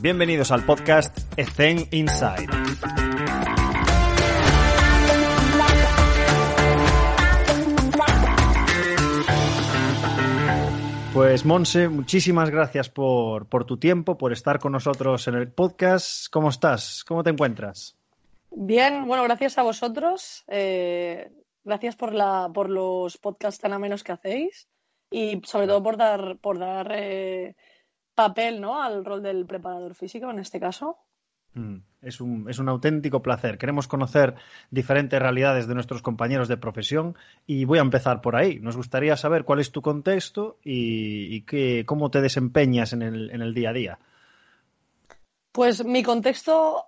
Bienvenidos al podcast Zen Inside. Pues Monse, muchísimas gracias por, por, tu tiempo, por estar con nosotros en el podcast. ¿Cómo estás? ¿Cómo te encuentras? Bien, bueno, gracias a vosotros. Eh, gracias por, la, por los podcasts tan amenos que hacéis y sobre todo por dar, por dar eh, papel ¿no? al rol del preparador físico en este caso. Mm, es un, es un, auténtico placer. Queremos conocer diferentes realidades de nuestros compañeros de profesión y voy a empezar por ahí. Nos gustaría saber cuál es tu contexto y, y qué, cómo te desempeñas en el, en el, día a día. Pues mi contexto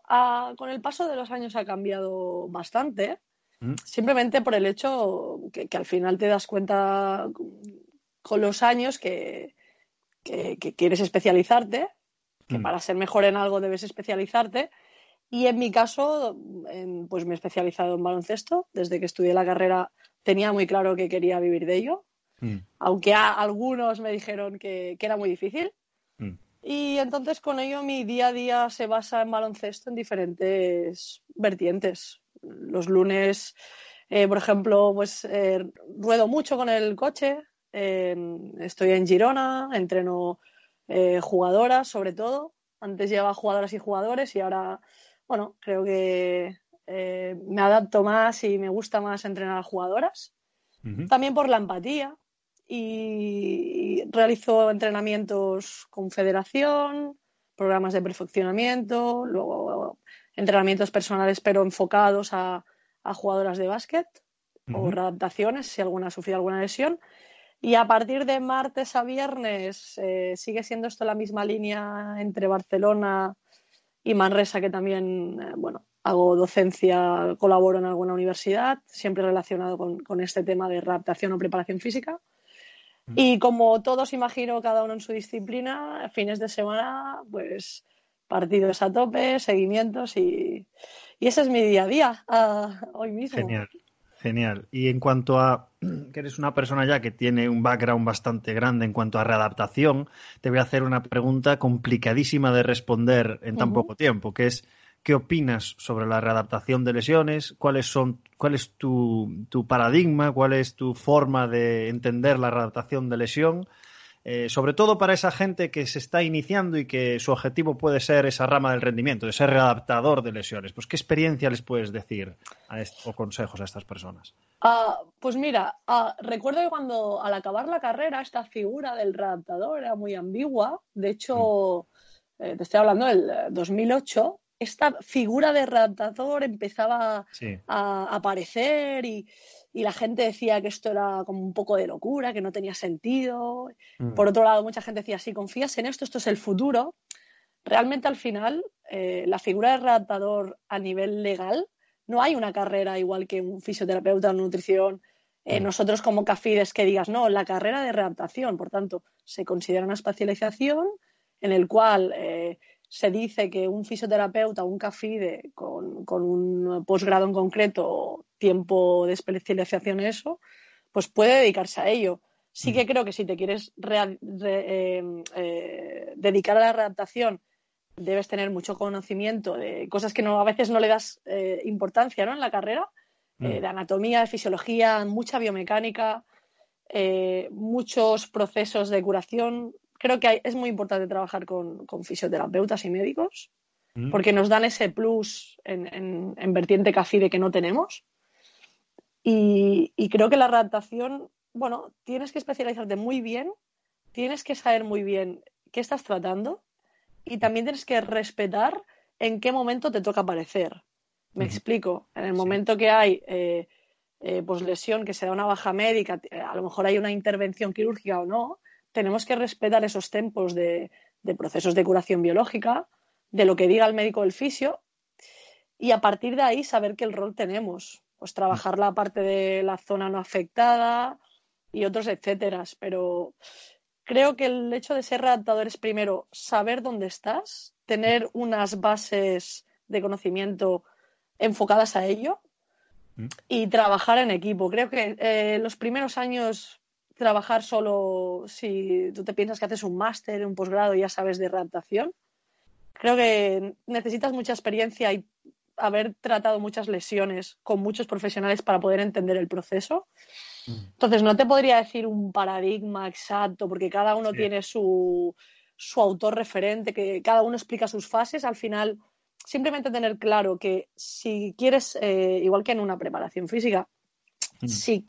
con el paso de los años ha cambiado bastante, mm. simplemente por el hecho que, que, al final te das cuenta con los años que, que, que quieres especializarte que Mm. para ser mejor en algo debes especializarte. Y en mi caso, en- pues me he especializado en baloncesto. Desde que estudié la carrera tenía muy claro que quería vivir de ello, Mm, aunque a algunos me dijeron que, que era muy difícil. mm, Y entonces con ello mi día a día se basa en baloncesto en diferentes vertientes. Los lunes, eh, por ejemplo, pues eh, ruedo mucho con el coche. En- estoy en Girona, entreno eh, jugadoras sobre todo. Antes llevaba jugadoras y jugadores y ahora, bueno, creo que eh, me adapto más y me gusta más entrenar a jugadoras. ujú. También por la empatía y, y realizo entrenamientos con federación, programas de perfeccionamiento, luego entrenamientos personales pero enfocados a, a jugadoras de básquet o Ujú. readaptaciones si alguna ha sufrido alguna lesión. Y a partir de martes a viernes eh, sigue siendo esto la misma línea entre Barcelona y Manresa, que también, eh, bueno, hago docencia, colaboro en alguna universidad, siempre relacionado con, con este tema de readaptación o preparación física. Y como todos imagino, cada uno en su disciplina, fines de semana, pues partidos a tope, seguimientos y, y ese es mi día a día ah, hoy mismo. Genial, genial. Y en cuanto a que eres una persona ya que tiene un background bastante grande en cuanto a readaptación, te voy a hacer una pregunta complicadísima de responder en tan poco tiempo, que es ¿qué opinas sobre la readaptación de lesiones? ¿Cuáles son, cuál es tu, tu paradigma? ¿Cuál es tu forma de entender la readaptación de lesión? Eh, sobre todo para esa gente que se está iniciando y que su objetivo puede ser esa rama del rendimiento, de ser readaptador de lesiones. Pues, ¿qué experiencia les puedes decir a o consejos a estas personas? Ah, pues mira, ah, recuerdo que cuando al acabar la carrera esta figura del readaptador era muy ambigua. De hecho, eh, te estoy hablando del eh, 2008, esta figura de readaptador empezaba Sí. a aparecer y, y la gente decía que esto era como un poco de locura, que no tenía sentido. Mm. Por otro lado, mucha gente decía, si confías en esto, esto es el futuro. Realmente al final, eh, la figura de readaptador a nivel legal, no hay una carrera igual que un fisioterapeuta o nutrición. Eh, Mm. Nosotros como CAFIDES que digas, no, la carrera de readaptación, por tanto, se considera una especialización en el cual eh, se dice que un fisioterapeuta o un CAFIDE con, con un posgrado en concreto, tiempo de especialización en eso, pues puede dedicarse a ello. Sí que creo que si te quieres re- eh, eh, dedicar a la readaptación, debes tener mucho conocimiento de cosas que no, a veces no le das eh, importancia ¿no? en la carrera, Mm. de anatomía, de fisiología, mucha biomecánica, muchos procesos de curación. Creo que hay- es muy importante trabajar con, con fisioterapeutas y médicos Mm. porque nos dan ese plus en, en- en vertiente CAFIDE que no tenemos. Y, y creo que la readaptación, bueno, tienes que especializarte muy bien, tienes que saber muy bien qué estás tratando y también tienes que respetar en qué momento te toca aparecer. Me explico. En el Sí. momento que hay eh, eh, pues lesión, que se da una baja médica, a lo mejor hay una intervención quirúrgica o no, tenemos que respetar esos tempos de, de procesos de curación biológica, de lo que diga el médico del fisio, y a partir de ahí saber qué el rol tenemos. Pues trabajar la parte de la zona no afectada y otros etcétera. Pero creo que el hecho de ser redactador es primero saber dónde estás, tener unas bases de conocimiento enfocadas a ello Mm. y trabajar en equipo. Creo que eh, los primeros años trabajar solo, si tú te piensas que haces un máster, un posgrado y ya sabes de redactación, creo que necesitas mucha experiencia y haber tratado muchas lesiones con muchos profesionales para poder entender el proceso. Mm. Entonces, no te podría decir un paradigma exacto, porque cada uno tiene su, su autor referente, que cada uno explica sus fases. Al final, simplemente tener claro que si quieres, eh, igual que en una preparación física, mm. si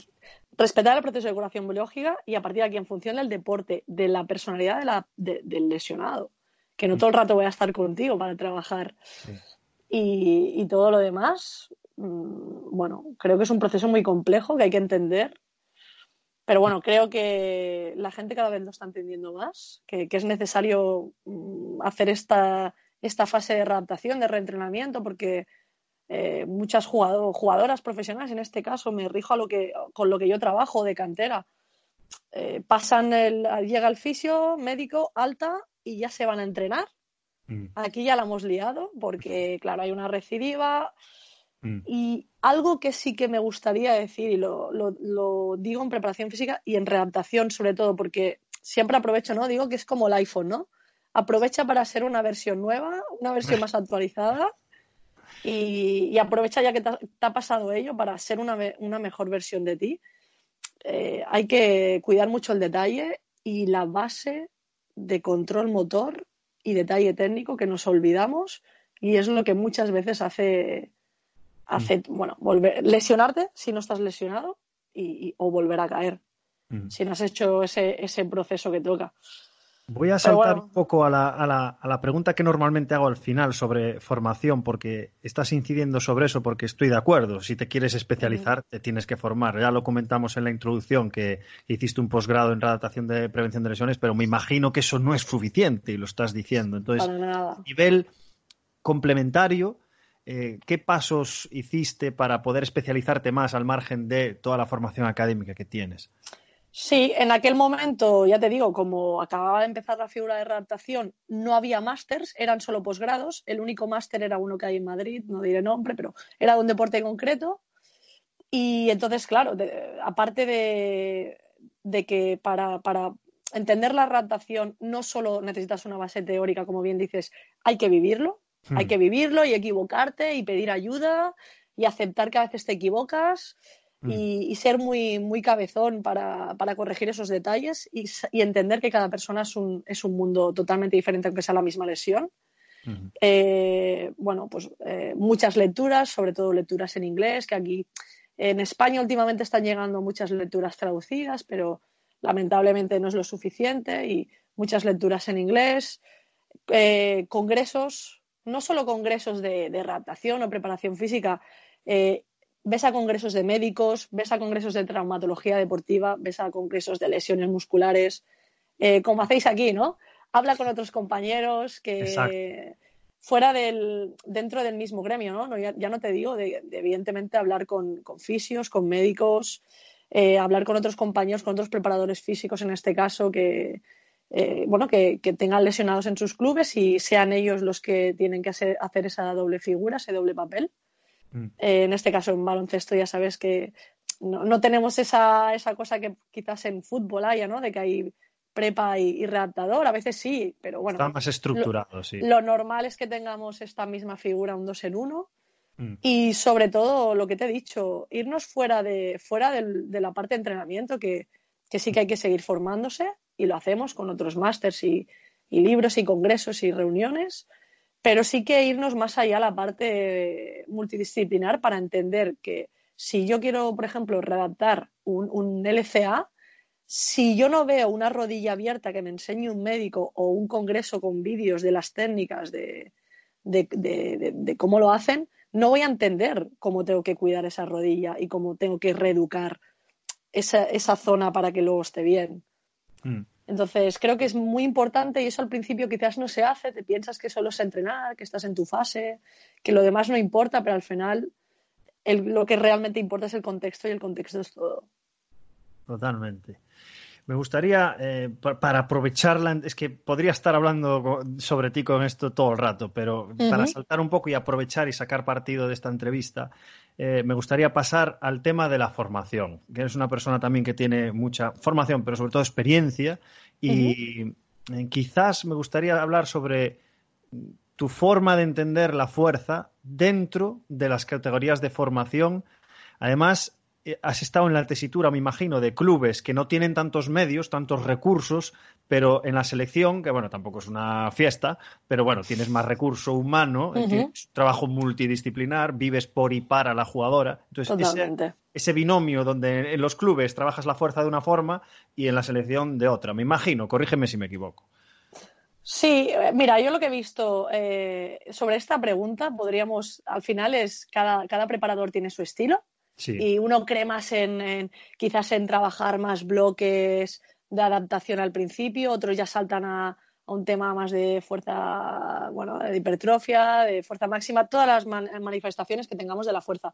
respetar el proceso de curación biológica y a partir de aquí, en función del deporte, de la personalidad del lesionado, que no mm. todo el rato voy a estar contigo para trabajar. Y, todo lo demás, mm, bueno, creo que es un proceso muy complejo que hay que entender. Pero bueno, creo que la gente cada vez lo está entendiendo más, que, es necesario hacer esta, esta fase de readaptación, de reentrenamiento, porque eh, muchas jugadoras profesionales, en este caso, me rijo a lo que, con lo que yo trabajo de cantera. Eh, pasan el, llega el fisio, médico, alta y ya se van a entrenar. Mm. Aquí ya la hemos liado porque, claro, hay una recidiva. Mm. Y algo que sí que me gustaría decir, y lo, lo, digo en preparación física y en readaptación sobre todo, porque siempre aprovecho, ¿no? Digo que es como el iPhone, ¿no? aprovecha para ser una versión nueva, una versión más actualizada y, aprovecha ya que te ha, pasado ello para ser una, mejor versión de ti. Eh, hay que cuidar mucho el detalle y la base de control motor y detalle técnico que nos olvidamos y es lo que muchas veces hace, hace mm. bueno, volver, lesionarte si no estás lesionado y, o volver a caer mm. si no has hecho ese, ese proceso que toca. Voy a saltar un poco a la, pregunta que normalmente hago al final sobre formación, porque estás incidiendo sobre eso, porque estoy de acuerdo. Si te quieres especializar, te tienes que formar. Ya lo comentamos en la introducción, que hiciste un posgrado en redactación de prevención de lesiones, pero me imagino que eso no es suficiente y lo estás diciendo. Entonces, a nivel complementario, eh, ¿qué pasos hiciste para poder especializarte más al margen de toda la formación académica que tienes? Sí, en aquel momento, ya te digo, como acababa de empezar la figura de redactación, no había másters, eran solo posgrados. El único máster era uno que hay en Madrid, no diré nombre, pero era de un deporte concreto. Y entonces, claro, aparte de, que para, entender la redactación no solo necesitas una base teórica, como bien dices, hay que vivirlo, hay hmm. que vivirlo y equivocarte y pedir ayuda y aceptar que a veces te equivocas Mm. y, ser muy, muy cabezón para, corregir esos detalles y, entender que cada persona es un, es un mundo totalmente diferente aunque sea la misma lesión. Eh, bueno, pues eh, muchas lecturas, sobre todo lecturas en inglés, que aquí en España últimamente están llegando muchas lecturas traducidas, pero lamentablemente no es lo suficiente y muchas lecturas en inglés, eh, congresos, no solo congresos de, de redactación o preparación física, ves a congresos de médicos, ves a congresos de traumatología deportiva, ves a congresos de lesiones musculares, eh, como hacéis aquí, ¿no? Habla con otros compañeros que fuera del, dentro del mismo gremio, ¿no? ya, no te digo de, evidentemente hablar con, fisios, con médicos, eh, hablar con otros compañeros, con otros preparadores físicos en este caso que, eh, bueno, que, tengan lesionados en sus clubes y sean ellos los que tienen que hacer esa doble figura, ese doble papel. Mm. Eh, en este caso, en baloncesto ya sabes que no, tenemos esa, esa, cosa que quizás en fútbol haya, ¿no? De que hay prepa y, redactador, a veces sí, pero bueno. Está más estructurado, lo, sí. Lo normal es que tengamos esta misma figura, un dos en uno. Mm. Y sobre todo, lo que te he dicho, irnos fuera de, fuera de la parte de entrenamiento, que, que, sí que hay que seguir formándose, y lo hacemos con otros másters y, y libros y congresos y reuniones, pero sí que irnos más allá a la parte multidisciplinar para entender que si yo quiero, por ejemplo, redactar un, LCA, si yo no veo una rodilla abierta que me enseñe un médico o un congreso con vídeos de las técnicas de, cómo lo hacen, no voy a entender cómo tengo que cuidar esa rodilla y cómo tengo que reeducar esa, esa zona para que luego esté bien. Mm. Entonces, creo que es muy importante y eso al principio quizás no se hace, te piensas que solo es entrenar, que estás en tu fase, que lo demás no importa, pero al final lo que realmente importa es el contexto y el contexto es todo. Totalmente. Me gustaría, eh, para aprovecharla, es que podría estar hablando sobre ti con esto todo el rato, pero para saltar un poco y aprovechar y sacar partido de esta entrevista, eh, me gustaría pasar al tema de la formación, que eres una persona también que tiene mucha formación, pero sobre todo experiencia, y eh, quizás me gustaría hablar sobre tu forma de entender la fuerza dentro de las categorías de formación. Además, has estado en la tesitura, me imagino, de clubes que no tienen tantos medios, tantos recursos, pero en la selección, que bueno, tampoco es una fiesta, pero bueno, tienes más recurso humano, trabajo multidisciplinar, vives por y para la jugadora. Entonces, ese, ese, binomio donde en los clubes trabajas la fuerza de una forma y en la selección de otra. Me imagino, corrígeme si me equivoco. Sí, eh, mira, yo lo que he visto eh, sobre esta pregunta, podríamos, al final es, cada, cada preparador tiene su estilo y uno cree más en, quizás en trabajar más bloques de adaptación al principio, otros ya saltan a, un tema más de fuerza, bueno, de hipertrofia, de fuerza máxima, todas las manifestaciones que tengamos de la fuerza.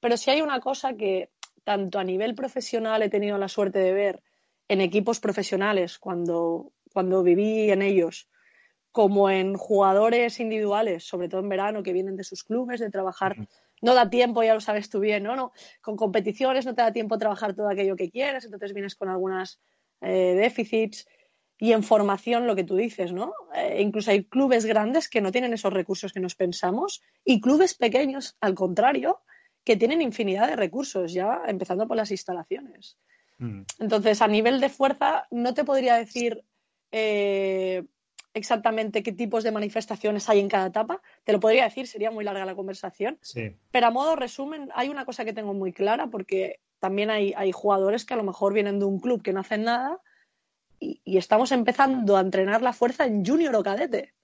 Pero si hay una cosa que tanto a nivel profesional he tenido la suerte de ver en equipos profesionales cuando, cuando viví en ellos, como en jugadores individuales, sobre todo en verano, que vienen de sus clubes, de trabajar no da tiempo, ya lo sabes tú bien, ¿no? no con competiciones no te da tiempo a trabajar todo aquello que quieres, entonces vienes con algunas eh, déficits. Y en formación, lo que tú dices, ¿no? Eh, incluso hay clubes grandes que no tienen esos recursos que nos pensamos y clubes pequeños, al contrario, que tienen infinidad de recursos, ya empezando por las instalaciones. Mm. Entonces, a nivel de fuerza, no te podría decir eh, exactamente qué tipos de manifestaciones hay en cada etapa. Te lo podría decir, sería muy larga la conversación. Pero a modo resumen, hay una cosa que tengo muy clara porque también hay, jugadores que a lo mejor vienen de un club que no hacen nada y, estamos empezando a entrenar la fuerza en junior o cadete.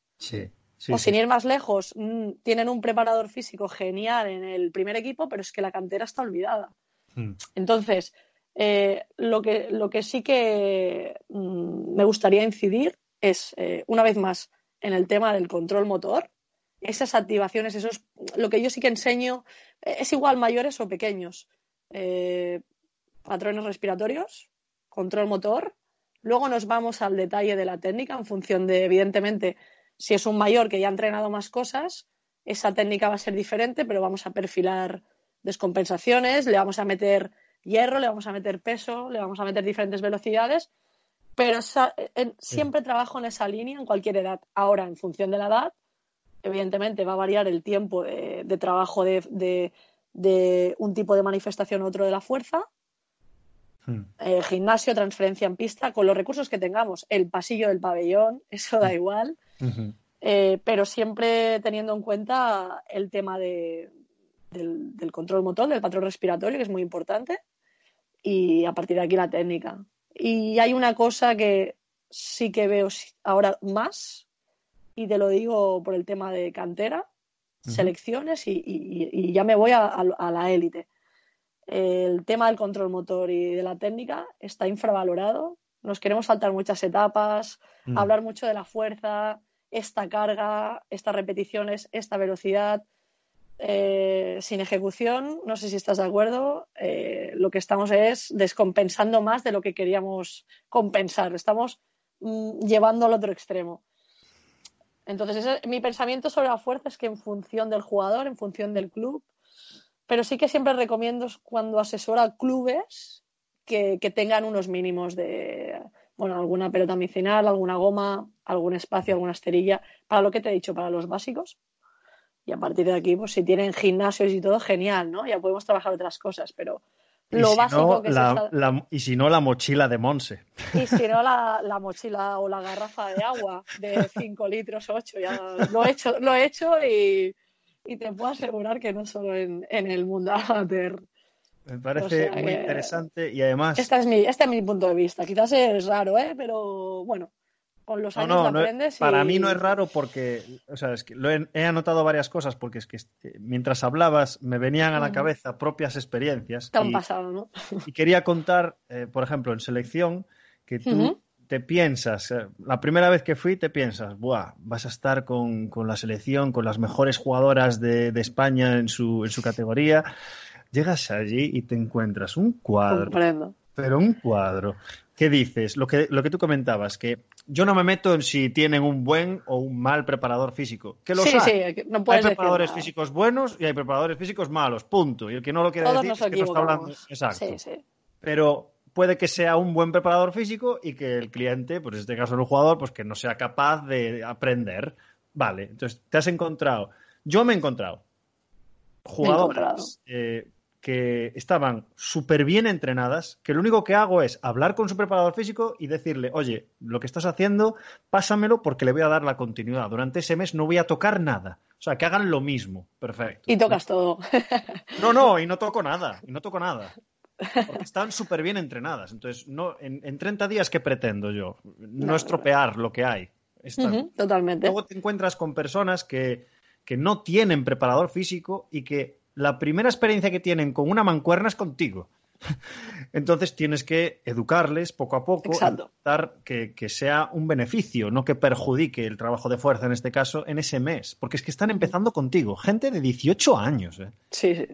o sin ir más lejos, mm, tienen un preparador físico genial en el primer equipo, pero es que la cantera está olvidada. Hmm. Entonces, eh, lo, que, lo que sí que mm, me gustaría incidir es, eh, una vez más, en el tema del control motor. Esas activaciones, esos, lo que yo sí que enseño, eh, es igual mayores o pequeños. Eh, patrones respiratorios, control motor. Luego nos vamos al detalle de la técnica en función de, evidentemente, si es un mayor que ya ha entrenado más cosas, esa técnica va a ser diferente, pero vamos a perfilar descompensaciones, le vamos a meter hierro, le vamos a meter peso, le vamos a meter diferentes velocidades pero siempre trabajo en esa línea en cualquier edad. Ahora, en función de la edad, evidentemente va a variar el tiempo de, trabajo de, un tipo de manifestación u otro de la fuerza. Hmm. Eh, gimnasio, transferencia en pista, con los recursos que tengamos, el pasillo del pabellón, eso da hmm. igual, eh, pero siempre teniendo en cuenta el tema del, del, control motor, del patrón respiratorio, que es muy importante, y a partir de aquí la técnica. Y hay una cosa que sí que veo ahora más, y te lo digo por el tema de cantera, selecciones, y, ya me voy a, la élite. El tema del control motor y de la técnica está infravalorado. Nos queremos saltar muchas etapas, mm. hablar mucho de la fuerza, esta carga, estas repeticiones, esta velocidad. Eh, sin ejecución, no sé si estás de acuerdo, eh, lo que estamos es descompensando más de lo que queríamos compensar. Estamos mm, llevando al otro extremo. Entonces, mi pensamiento sobre la fuerza es que en función del jugador, en función del club, pero sí que siempre recomiendo cuando asesora clubes que, que tengan unos mínimos de, bueno, alguna pelota medicinal, alguna goma, algún espacio, alguna esterilla, para lo que te he dicho, para los básicos y a partir de aquí, pues si tienen gimnasios y todo, genial, ¿no? Ya podemos trabajar otras cosas, pero lo básico que la, Y si no, la mochila de Monse. Y si no, la, mochila o la garrafa de agua de 5 litros, 8, ya lo he hecho, lo he hecho y, te puedo asegurar que no solo en, el mundo amateur. Me parece muy interesante y además... Este es, mi, este es mi punto de vista. Quizás es raro, ¿eh? Pero bueno, con los años no, aprendes. Para mí no es raro porque, o sea, es que lo he, anotado varias cosas porque es que este, mientras hablabas me venían a la cabeza propias experiencias. Te han pasado, ¿no? Y quería contar, eh, por ejemplo, en selección, que tú te piensas, eh, la primera vez que fui te piensas, Buah, vas a estar con, la selección, con las mejores jugadoras de, España en su, en su categoría. Llegas allí y te encuentras un cuadro. Comprendo. Pero un cuadro. ¿Qué dices? Lo que, lo que tú comentabas, que yo no me meto en si tienen un buen o un mal preparador físico. Que los sí, hay. Sí, no hay preparadores físicos buenos y hay preparadores físicos malos, punto. Y el que no lo quiere decir es que no está hablando. Exacto. Pero puede que sea un buen preparador físico y que el cliente, pues en este caso el jugador, pues que no sea capaz de aprender. Vale, entonces te has encontrado. Yo me he encontrado jugadoras eh, que estaban súper bien entrenadas, que lo único que hago es hablar con su preparador físico y decirle, oye, lo que estás haciendo, pásamelo porque le voy a dar la continuidad. Durante ese mes no voy a tocar nada. O sea, que hagan lo mismo. Perfecto. Y tocas todo. No, no, y no toco nada. Y no toco nada. Porque están súper bien entrenadas. Entonces, no, en, en, 30 días, ¿qué pretendo yo? No, no estropear lo que hay. Uh -huh, totalmente. Luego te encuentras con personas que, que no tienen preparador físico y que la primera experiencia que tienen con una mancuerna es contigo. Entonces tienes que educarles poco a poco, dar que, que, sea un beneficio, no que perjudique el trabajo de fuerza en este caso en ese mes, porque es que están empezando contigo, gente de 18 años. ¿eh? Sí, sí.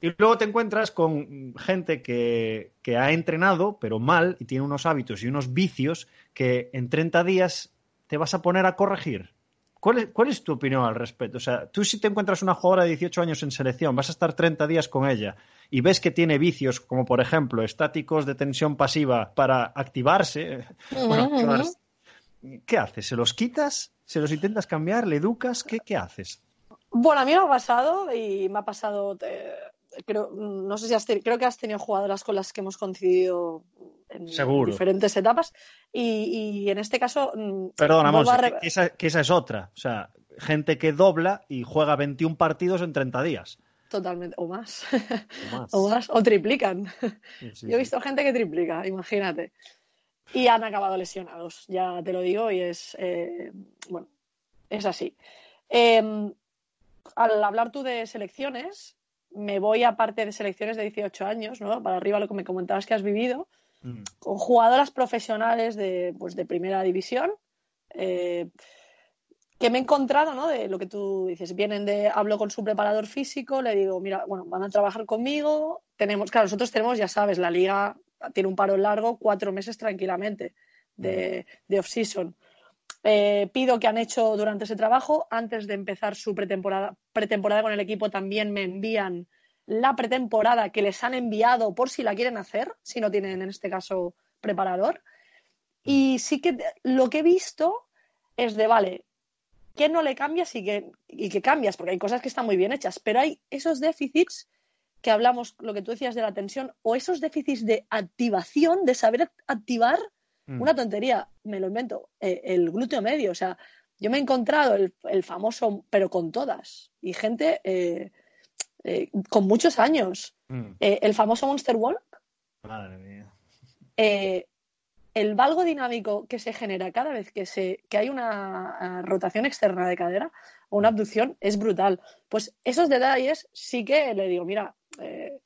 Y luego te encuentras con gente que, que, ha entrenado, pero mal, y tiene unos hábitos y unos vicios que en 30 días te vas a poner a corregir. ¿Cuál es, ¿Cuál es, tu opinión al respecto? O sea, tú si te encuentras una jugadora de 18 años en selección, vas a estar 30 días con ella y ves que tiene vicios como, por ejemplo, estáticos de tensión pasiva para activarse, uh -huh, bueno. ¿qué haces? ¿Se los quitas? ¿Se los intentas cambiar? ¿Le educas? ¿Qué, qué haces? Bueno, a mí me ha pasado y me ha pasado... Eh, creo, no sé si has creo que has tenido jugadoras con las que hemos coincidido en Seguro. diferentes etapas y, y, en este caso mm, perdona Monse, re... que, esa, que esa es otra. O sea gente que dobla y juega 21 partidos en 30 días. Totalmente o más. O más. O, más, o triplican. Sí, sí, yo he visto sí. gente que triplica imagínate. Y han acabado lesionados ya te lo digo y es eh, bueno es así. Eh, al hablar tú de selecciones me voy a parte de selecciones de 18 años, ¿no? Para arriba lo que me comentabas que has vivido, mm. con jugadoras profesionales de, pues, de primera división, eh, que me he encontrado, ¿no? De lo que tú dices, vienen de, hablo con su preparador físico, le digo, mira, bueno, van a trabajar conmigo, tenemos, claro, nosotros tenemos, ya sabes, la liga tiene un paro largo, cuatro meses tranquilamente de, mm. de off-season. Eh, pido que han hecho durante ese trabajo. Antes de empezar su pretemporada, pretemporada con el equipo, también me envían la pretemporada que les han enviado por si la quieren hacer, si no tienen en este caso preparador. Y sí que lo que he visto es de, vale, ¿qué no le cambias y qué, y qué cambias? Porque hay cosas que están muy bien hechas, pero hay esos déficits que hablamos, lo que tú decías de la tensión, o esos déficits de activación, de saber activar Mm. Una tontería, me lo invento, eh, el glúteo medio. O sea, yo me he encontrado el, el famoso, pero con todas, y gente eh, eh, con muchos años. Mm. el famoso Monster Walk. Madre mía. el valgo dinámico que se genera cada vez que, se, que hay una rotación externa de cadera o una abducción es brutal. Pues esos detalles sí que le digo, mira,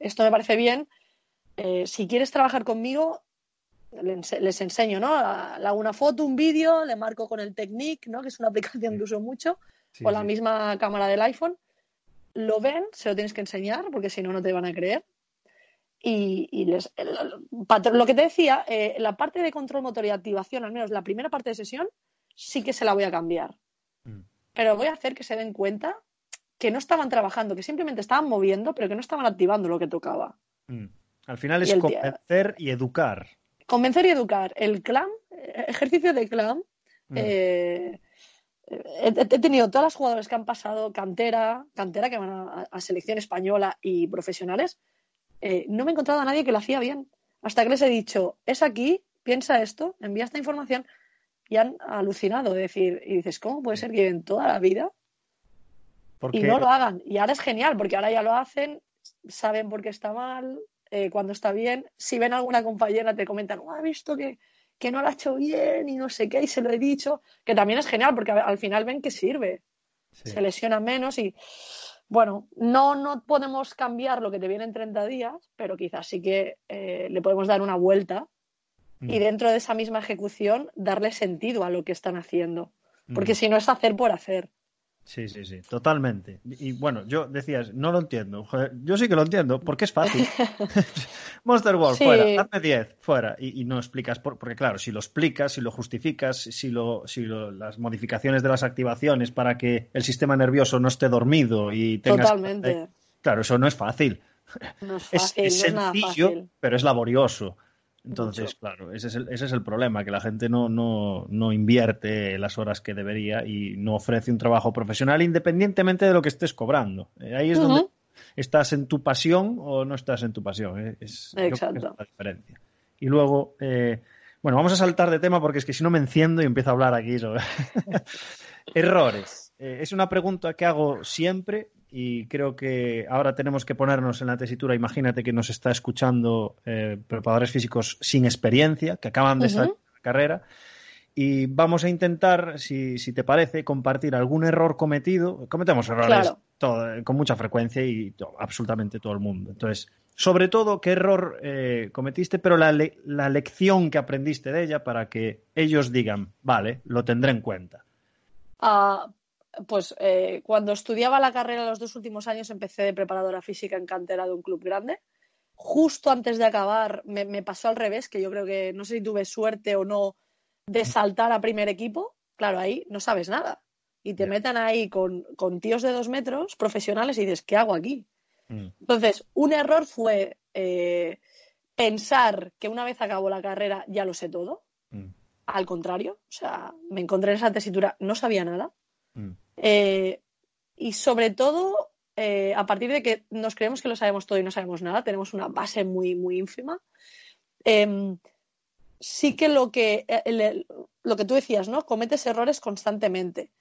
esto me parece bien. si quieres trabajar conmigo, les enseño, ¿no? Hago una foto, un vídeo, le marco con el Technique, ¿no? Que es una aplicación que uso mucho, sí, o la sí. misma cámara del iPhone. Lo ven, se lo tienes que enseñar, porque si no, no te van a creer. Y, y les, lo que te decía, eh, la parte de control motor y activación, al menos la primera parte de sesión, sí que se la voy a cambiar. Mm. Pero voy a hacer que se den cuenta que no estaban trabajando, que simplemente estaban moviendo, pero que no estaban activando lo que tocaba. Mm. Al final es convencer y educar convencer y educar. El clan, ejercicio de clan. Mm. Eh, he, he, tenido todas las jugadoras que han pasado cantera, cantera que van a, a selección española y profesionales. Eh, no me he encontrado a nadie que lo hacía bien. Hasta que les he dicho, es aquí, piensa esto, envía esta información. Y han alucinado. Es decir, y dices, ¿cómo puede ser que lleven toda la vida porque... y no lo hagan? Y ahora es genial, porque ahora ya lo hacen, saben por qué está mal, eh, cuando está bien. Si ven a alguna compañera, te comentan, oh, ha visto que, que no lo ha hecho bien y no sé qué, y se lo he dicho, que también es genial porque al final ven que sirve. Sí. Se lesiona menos y, bueno, no, no podemos cambiar lo que te viene en 30 días, pero quizás sí que eh, le podemos dar una vuelta mm. y dentro de esa misma ejecución darle sentido a lo que están haciendo. Porque mm. si no es hacer por hacer. Sí, sí, sí, totalmente. Y bueno, yo decías, no lo entiendo. Yo sí que lo entiendo, porque es fácil. Monster World, sí. fuera, hazme 10, fuera. Y, y, no explicas, por, porque claro, si lo explicas, si lo justificas, si, lo, si lo, las modificaciones de las activaciones para que el sistema nervioso no esté dormido y tengas... Totalmente. Claro, eso no es fácil. No es, fácil, es, es no sencillo, es pero es laborioso. Entonces, claro, ese es, el, ese es, el, problema, que la gente no, no, no, invierte las horas que debería y no ofrece un trabajo profesional independientemente de lo que estés cobrando. Eh, ahí es donde estás en tu pasión o no estás en tu pasión. Eh, es, Exacto. la diferencia. Y luego, eh, bueno, vamos a saltar de tema porque es que si no me enciendo y empiezo a hablar aquí sobre errores. Eh, es una pregunta que hago siempre y creo que ahora tenemos que ponernos en la tesitura. Imagínate que nos está escuchando eh, preparadores físicos sin experiencia, que acaban de salir de la carrera. Y vamos a intentar, si, si, te parece, compartir algún error cometido. Cometemos errores todo, con mucha frecuencia y todo, absolutamente todo el mundo. Entonces, sobre todo, qué error eh, cometiste, pero la, le la lección que aprendiste de ella para que ellos digan, vale, lo tendré en cuenta. Uh, pues eh, cuando estudiaba la carrera los dos últimos años empecé de preparadora física en cantera de un club grande. Justo antes de acabar me, me, pasó al revés, que yo creo que no sé si tuve suerte o no de saltar a primer equipo. Claro, ahí no sabes nada. Y te yeah. metan ahí con, con, tíos de dos metros profesionales y dices, ¿qué hago aquí? Mm. Entonces, un error fue eh, pensar que una vez acabo la carrera ya lo sé todo. Mm. Al contrario, o sea, me encontré en esa tesitura, no sabía nada. Mm. Eh, y sobre todo, eh, a partir de que nos creemos que lo sabemos todo y no sabemos nada, tenemos una base muy, muy ínfima. Eh, sí que lo que, el, lo que tú decías, ¿no? Cometes errores constantemente.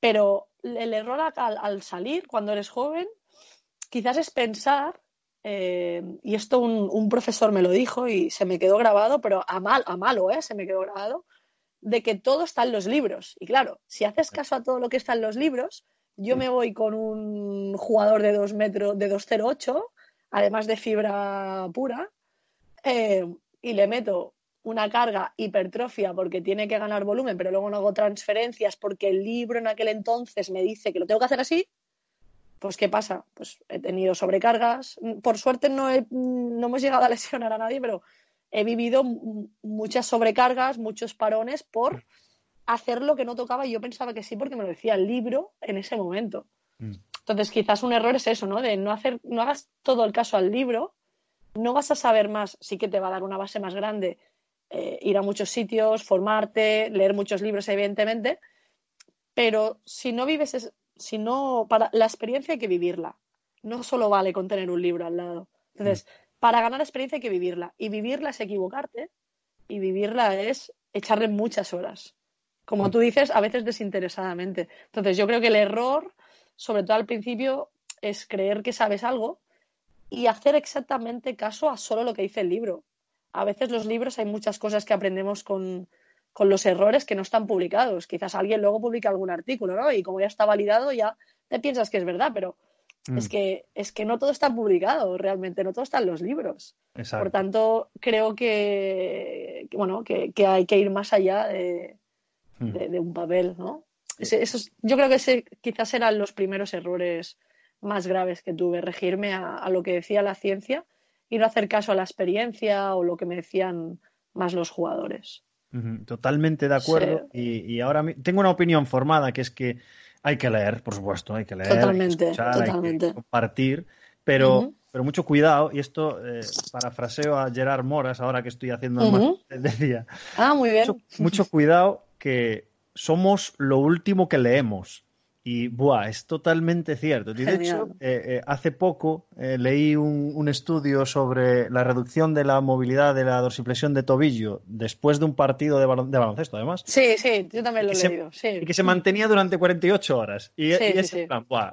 Pero el error al, al salir, cuando eres joven, quizás es pensar, eh, y esto un, un, profesor me lo dijo y se me quedó grabado, pero a, mal, a malo, ¿eh? Se me quedó grabado, de que todo está en los libros. Y claro, si haces caso a todo lo que está en los libros, yo me voy con un jugador de 2 metros, de 2,08, además de fibra pura, eh, y le meto una carga hipertrofia porque tiene que ganar volumen, pero luego no hago transferencias porque el libro en aquel entonces me dice que lo tengo que hacer así, pues ¿qué pasa? Pues he tenido sobrecargas. Por suerte no, he, no hemos llegado a lesionar a nadie, pero he vivido muchas sobrecargas, muchos parones por hacer lo que no tocaba y yo pensaba que sí porque me lo decía el libro en ese momento. Mm. Entonces quizás un error es eso, ¿no? De no hacer, no hagas todo el caso al libro, no vas a saber más, sí que te va a dar una base más grande eh, ir a muchos sitios, formarte, leer muchos libros, evidentemente, pero si no vives, es, si no, para la experiencia hay que vivirla. No solo vale con tener un libro al lado. Entonces, mm. Para ganar experiencia hay que vivirla. Y vivirla es equivocarte y vivirla es echarle muchas horas. Como tú dices, a veces desinteresadamente. Entonces, yo creo que el error, sobre todo al principio, es creer que sabes algo y hacer exactamente caso a solo lo que dice el libro a veces los libros hay muchas cosas que aprendemos con, con, los errores que no están publicados. Quizás alguien luego publica algún artículo, ¿no? Y como ya está validado, ya te piensas que es verdad, pero mm. es, que, es que no todo está publicado realmente, no todo está en los libros. Exacto. Por tanto, creo que, que bueno, que, que, hay que ir más allá de, mm. de, de un papel, ¿no? Ese, esos, yo creo que ese quizás eran los primeros errores más graves que tuve, regirme a, a lo que decía la ciencia y no hacer caso a la experiencia o lo que me decían más los jugadores. Totalmente de acuerdo. Sí. Y, y, ahora tengo una opinión formada que es que hay que leer, por supuesto, hay que leer, totalmente, hay que escuchar, totalmente. Hay que compartir, pero, uh -huh. pero mucho cuidado, y esto eh, parafraseo a Gerard Moras, ahora que estoy haciendo uh -huh. decía. Ah, muy bien. Mucho, mucho cuidado que somos lo último que leemos. Y, buah, es totalmente cierto. Y de hecho, eh, eh, hace poco eh, leí un, un, estudio sobre la reducción de la movilidad de la dorsiflexión de tobillo después de un partido de, balon de baloncesto, además. Sí, sí, yo también lo he leído. Se, sí. Y que se mantenía durante 48 horas. Y, sí, y es sí, plan, buah,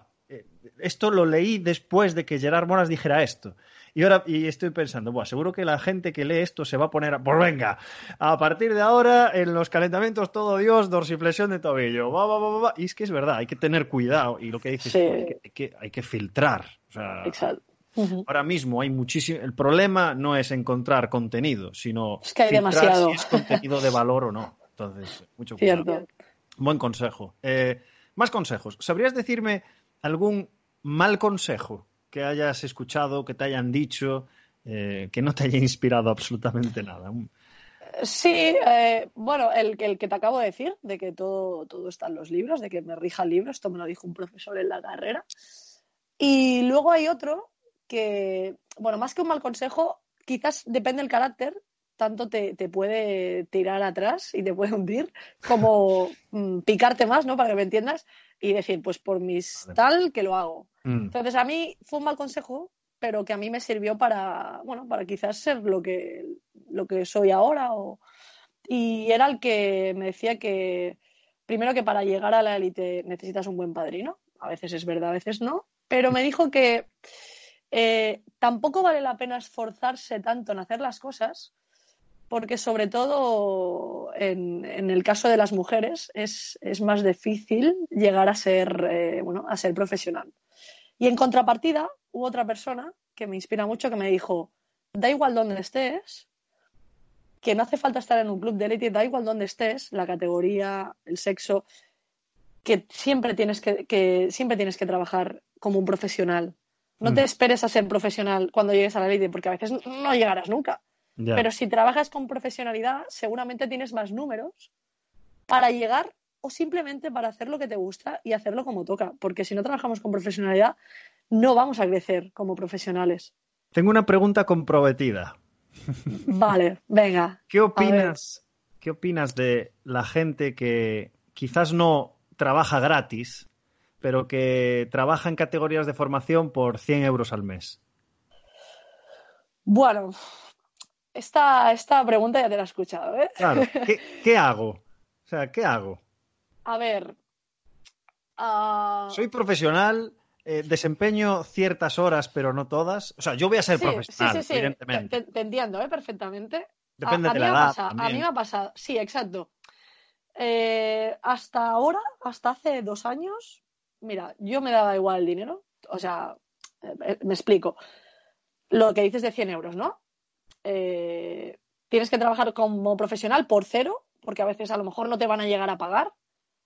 esto lo leí después de que Gerard Moras dijera esto. Y ahora y estoy pensando, bueno, seguro que la gente que lee esto se va a poner, a, pues venga, a partir de ahora en los calentamientos todo Dios, dorsiflexión de tobillo. Va, va, va, va. Y es que es verdad, hay que tener cuidado. Y lo que dices, sí. hay, que, hay, que, hay, que, filtrar. O sea, Exacto. Uh -huh. Ahora mismo hay muchísimo. El problema no es encontrar contenido, sino es que hay demasiado. si es contenido de valor o no. Entonces, mucho cuidado. Cierto. Buen consejo. Eh, más consejos. ¿Sabrías decirme algún mal consejo que hayas escuchado, que te hayan dicho, eh, que no te haya inspirado absolutamente nada. Sí, eh, bueno, el, el, que te acabo de decir, de que todo, todo está en los libros, de que me rija el libro, esto me lo dijo un profesor en la carrera. Y luego hay otro que, bueno, más que un mal consejo, quizás depende del carácter, tanto te, puede tirar atrás y te puede hundir, como mm, picarte más, ¿no? Para que me entiendas, y decir, pues por mis tal que lo hago. Mm. Entonces, a mí fue un mal consejo, pero que a mí me sirvió para, bueno, para quizás ser lo que, lo que soy ahora. Y era el que me decía que, primero que para llegar a la élite necesitas un buen padrino. A veces es verdad, a veces no. Pero me dijo que eh, tampoco vale la pena esforzarse tanto en hacer las cosas, porque sobre todo en, el caso de las mujeres es, más difícil llegar a ser, eh, bueno, a ser profesional. Y en contrapartida, hubo otra persona que me inspira mucho que me dijo, da igual dónde estés, que no hace falta estar en un club de élite, da igual dónde estés, la categoría, el sexo, que siempre tienes que, siempre tienes que trabajar como un profesional. No te mm. esperes a ser profesional cuando llegues a la élite, porque a veces no llegarás nunca. Pero si trabajas con profesionalidad, seguramente tienes más números para llegar o simplemente para hacer lo que te gusta y hacerlo como toca. Porque si no trabajamos con profesionalidad, no vamos a crecer como profesionales. Tengo una pregunta comprometida. Vale, venga. ¿Qué opinas, ¿Qué opinas de la gente que quizás no trabaja gratis, pero que trabaja en categorías de formación por 100 euros al mes? Bueno, esta, esta pregunta ya te la he escuchado, ¿eh? Claro, ¿qué, hago? O sea, ¿qué hago? A ver. Ah, Soy profesional, eh, desempeño ciertas horas, pero no todas. O sea, yo voy a ser profesional, sí, sí, evidentemente. Te, entiendo, ¿eh? Perfectamente. Depende de la edad. a mí me ha pasado, sí, exacto. Eh, hasta ahora, hasta hace dos años, mira, yo me daba igual el dinero. O sea, eh, me explico. Lo que dices de 100 euros, ¿no? tienes que trabajar como profesional por cero, porque a veces a lo mejor no te van a llegar a pagar,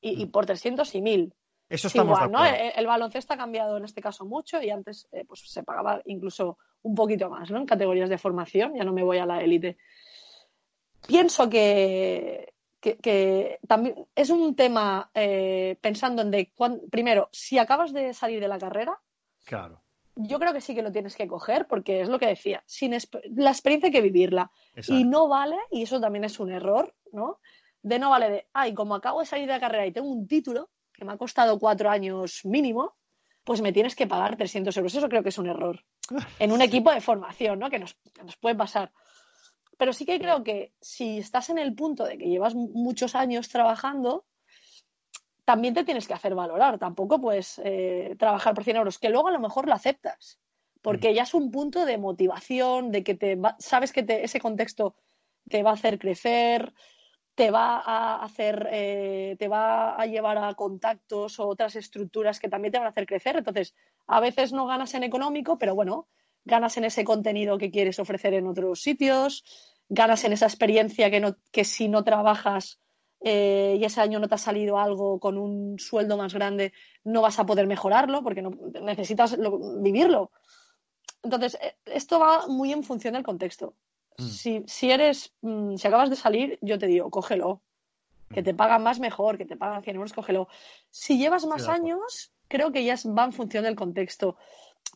y, y por 300 y 1000. Eso estamos igual, ¿no? El, baloncesto ha cambiado en este caso mucho y antes eh, pues se pagaba incluso un poquito más, ¿no? En categorías de formación, ya no me voy a la élite. Pienso que, que, también es un tema eh, pensando en de primero, si acabas de salir de la carrera, claro. yo creo que sí que lo tienes que coger porque es lo que decía, sin la experiencia hay que vivirla. Y no vale, y eso también es un error, ¿no? De no vale de, ay, como acabo de salir de la carrera y tengo un título, que me ha costado cuatro años mínimo, pues me tienes que pagar 300 euros. Eso creo que es un error. En un equipo de formación, ¿no? Que nos, puede pasar. Pero sí que creo que si estás en el punto de que llevas muchos años trabajando, también te tienes que hacer valorar. Tampoco puedes eh, trabajar por 100 euros, que luego a lo mejor lo aceptas, porque mm. ya es un punto de motivación, de que te sabes que ese contexto te va a hacer crecer, te va a hacer, eh, te va a llevar a contactos o otras estructuras que también te van a hacer crecer. Entonces, a veces no ganas en económico, pero bueno, ganas en ese contenido que quieres ofrecer en otros sitios, ganas en esa experiencia que, no, que si no trabajas eh, y ese año no te ha salido algo con un sueldo más grande, no vas a poder mejorarlo porque no, necesitas vivirlo. Entonces, eh, esto va muy en función del contexto. Mm. Si, si, eres, mm, si acabas de salir, yo te digo, cógelo. Que mm. te pagan más mejor, que te pagan 100 euros, cógelo. Si llevas más años, creo que ya va en función del contexto.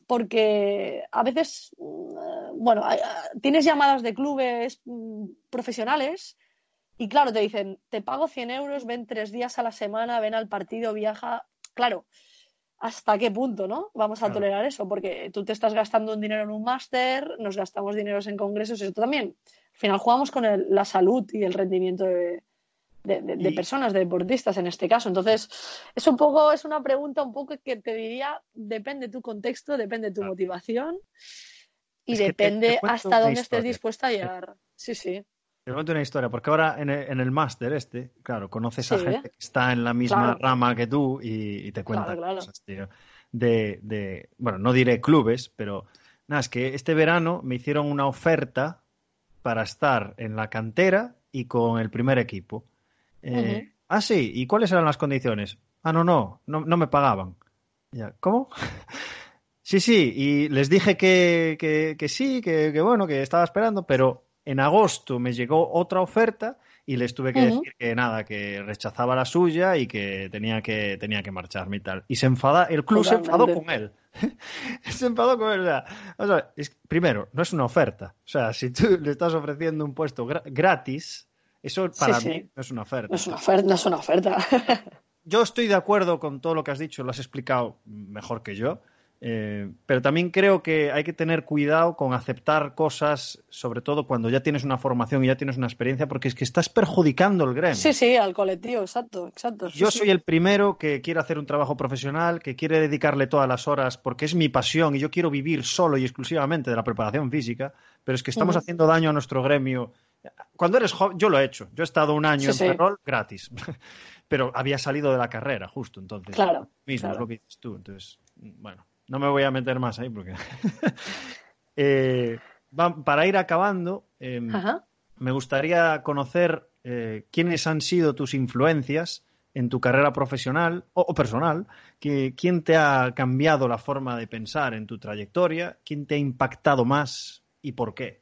Porque a veces, bueno, tienes llamadas de clubes profesionales y claro, te dicen, te pago 100 euros, ven tres días a la semana, ven al partido, viaja. Claro, hasta qué punto, ¿no? Vamos a tolerar eso, porque tú te estás gastando un dinero en un máster, nos gastamos dineros en congresos, eso también. Al final jugamos con la salud y el rendimiento de, personas, de deportistas en este caso. Entonces, es un poco, es una pregunta un poco que te diría, depende tu contexto, depende tu motivación y depende hasta dónde estés dispuesta a llegar. Sí, sí. Te cuento una historia, porque ahora en el, máster este, claro, conoces a gente que está en la misma rama que tú y, te cuenta cosas, tío. De, bueno, no diré clubes, pero nada, es que este verano me hicieron una oferta para estar en la cantera y con el primer equipo. Eh, ah, sí, ¿y cuáles eran las condiciones? Ah, no, no, no, me pagaban. ¿Cómo? sí, sí, y les dije que, que, que sí, que, que bueno, que estaba esperando, pero en agosto me llegó otra oferta y les tuve que decir que nada, que rechazaba la suya y que tenía que, tenía que marcharme y tal. Y se enfada, el club se enfadó con él. se enfadó con él. O sea, primero, no es una oferta. O sea, si tú le estás ofreciendo un puesto gratis, eso para mí no es una oferta. No es una oferta, no es una oferta. Yo estoy de acuerdo con todo lo que has dicho, lo has explicado mejor que yo. Eh, pero también creo que hay que tener cuidado con aceptar cosas, sobre todo cuando ya tienes una formación y ya tienes una experiencia, porque es que estás perjudicando el gremio. Sí, sí, al colectivo, exacto, exacto. Yo soy el primero que quiere hacer un trabajo profesional, que quiere dedicarle todas las horas porque es mi pasión y yo quiero vivir solo y exclusivamente de la preparación física, pero es que estamos haciendo daño a nuestro gremio. Cuando eres joven, yo lo he hecho. Yo he estado un año en Ferrol gratis, pero había salido de la carrera justo entonces. Claro. Mismo es lo que dices tú. Entonces, bueno no me voy a meter más ahí porque... Eh, para ir acabando, em, me gustaría conocer eh, quiénes han sido tus influencias en tu carrera profesional o, personal, que, quién te ha cambiado la forma de pensar en tu trayectoria, quién te ha impactado más y por qué.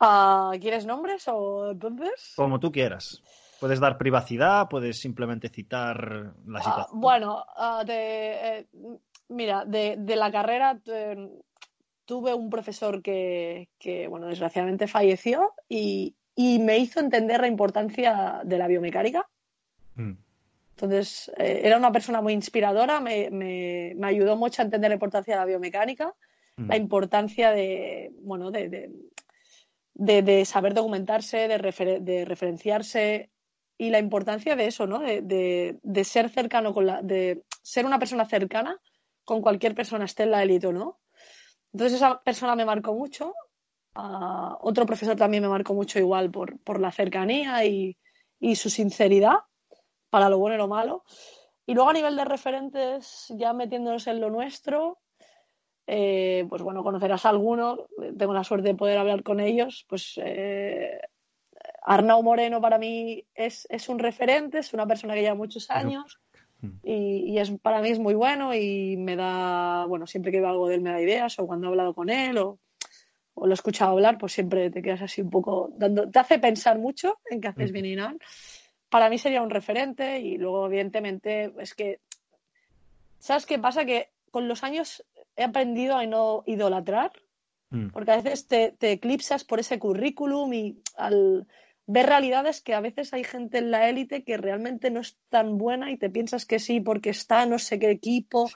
Ah, ¿Quieres nombres o entonces? Como tú quieras. Puedes dar privacidad, puedes simplemente citar la ah, situación. bueno, ah, eh, mira, de, la carrera tuve un profesor que, bueno, desgraciadamente falleció y, me hizo entender la importancia de la biomecánica. Mm. Entonces, eh, era una persona muy inspiradora, me, ayudó mucho a entender la importancia de la biomecánica, la mm. importancia de, bueno, de, de, saber documentarse, de, de referenciarse, y la importancia de eso, ¿no? De, de, ser cercano con la, de ser una persona cercana con cualquier persona, esté en la élite o no. Entonces esa persona me marcó mucho. otro profesor también me marcó mucho igual por, por la cercanía y, y, su sinceridad, para lo bueno y lo malo. Y luego a nivel de referentes, ya metiéndonos en lo nuestro, eh, pues bueno, conocerás a alguno, tengo la suerte de poder hablar con ellos, pues eh, Arnau Moreno para mí es, un referente, es una persona que lleva muchos años mm. y, es, para mí es muy bueno y me da, bueno, siempre que veo algo de él me da ideas o cuando he hablado con él o, lo he escuchado hablar, pues siempre te quedas así un poco, dando, te hace pensar mucho en qué haces bien y mal. Para mí sería un referente y luego evidentemente es que, ¿sabes qué pasa? Que con los años he aprendido a no idolatrar, mm. porque a veces te, te eclipsas por ese currículum y al ver realidades que a veces hay gente en la élite que realmente no es tan buena y te piensas que sí porque está no sé qué equipo.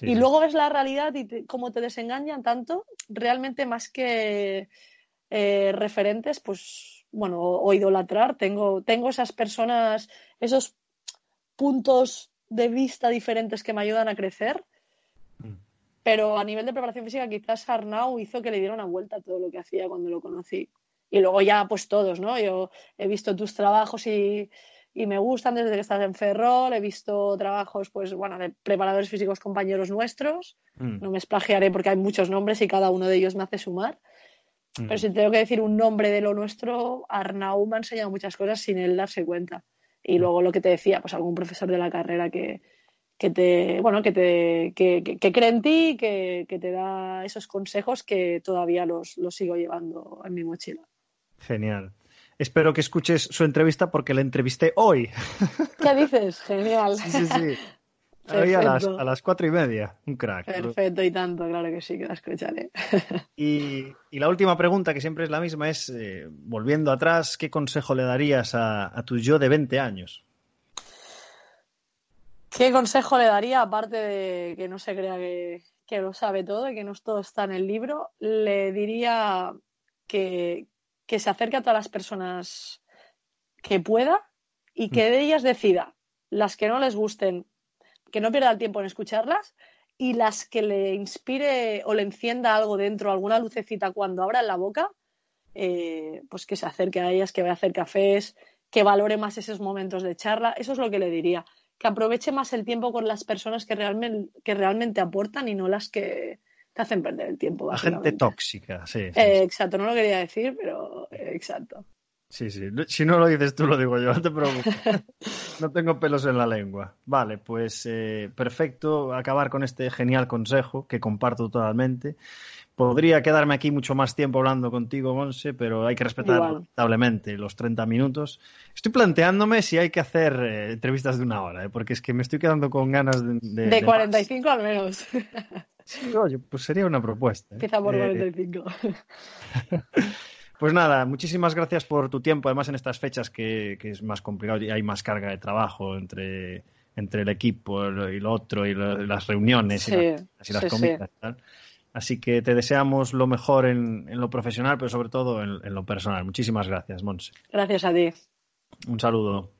y luego ves la realidad y como te desengañan tanto, realmente más que eh, referentes, pues bueno, o, idolatrar, tengo, tengo esas personas, esos puntos de vista diferentes que me ayudan a crecer. Mm. Pero a nivel de preparación física, quizás Arnau hizo que le diera una vuelta a todo lo que hacía cuando lo conocí. Y luego ya, pues todos, ¿no? Yo he visto tus trabajos y, me gustan desde que estás en Ferrol, he visto trabajos, pues bueno, de preparadores físicos compañeros nuestros. Mm. No me esplagiaré porque hay muchos nombres y cada uno de ellos me hace sumar. Mm. Pero si tengo que decir un nombre de lo nuestro, Arnau me ha enseñado muchas cosas sin él darse cuenta. Y mm. luego lo que te decía, pues algún profesor de la carrera que, que te, bueno, que te, que, que, cree en ti, que, que, te da esos consejos que todavía los, los sigo llevando en mi mochila. Genial. Espero que escuches su entrevista porque la entrevisté hoy. ¿Qué dices? Genial. Sí, sí, sí. Hoy a las, a las, cuatro y media, un crack. Perfecto, y tanto, claro que sí, que la escucharé. Y, y la última pregunta, que siempre es la misma, es, eh, volviendo atrás, ¿qué consejo le darías a, a, tu yo de 20 años? ¿Qué consejo le daría, aparte de que no se crea que, que lo sabe todo y que no todo está en el libro? Le diría que, que se acerque a todas las personas que pueda y que de ellas decida las que no les gusten, que no pierda el tiempo en escucharlas y las que le inspire o le encienda algo dentro, alguna lucecita cuando abra la boca, eh, pues que se acerque a ellas, que vaya a hacer cafés, que valore más esos momentos de charla. Eso es lo que le diría, que aproveche más el tiempo con las personas que realmente, que realmente aportan y no las que, hacen perder el tiempo. La gente tóxica, sí. Eh, exacto, no lo quería decir, pero eh, exacto. Sí, sí. Si no lo dices tú, lo digo yo, no te preocupes. no tengo pelos en la lengua. Vale, pues eh, perfecto acabar con este genial consejo que comparto totalmente. Podría quedarme aquí mucho más tiempo hablando contigo, Monse, pero hay que respetar lamentablemente los 30 minutos. Estoy planteándome si hay que hacer eh, entrevistas de una hora, ¿eh? porque es que me estoy quedando con ganas de... De, de 45 al menos. Sí, oye, pues sería una propuesta. ¿eh? Empieza por 45. Pues nada, muchísimas gracias por tu tiempo. Además, en estas fechas que, que es más complicado y hay más carga de trabajo entre, entre el equipo y lo otro y las reuniones y, las, comidas. Así que te deseamos lo mejor en, lo profesional, pero sobre todo en, en lo personal. Muchísimas gracias, Monse. Gracias a ti. Un saludo.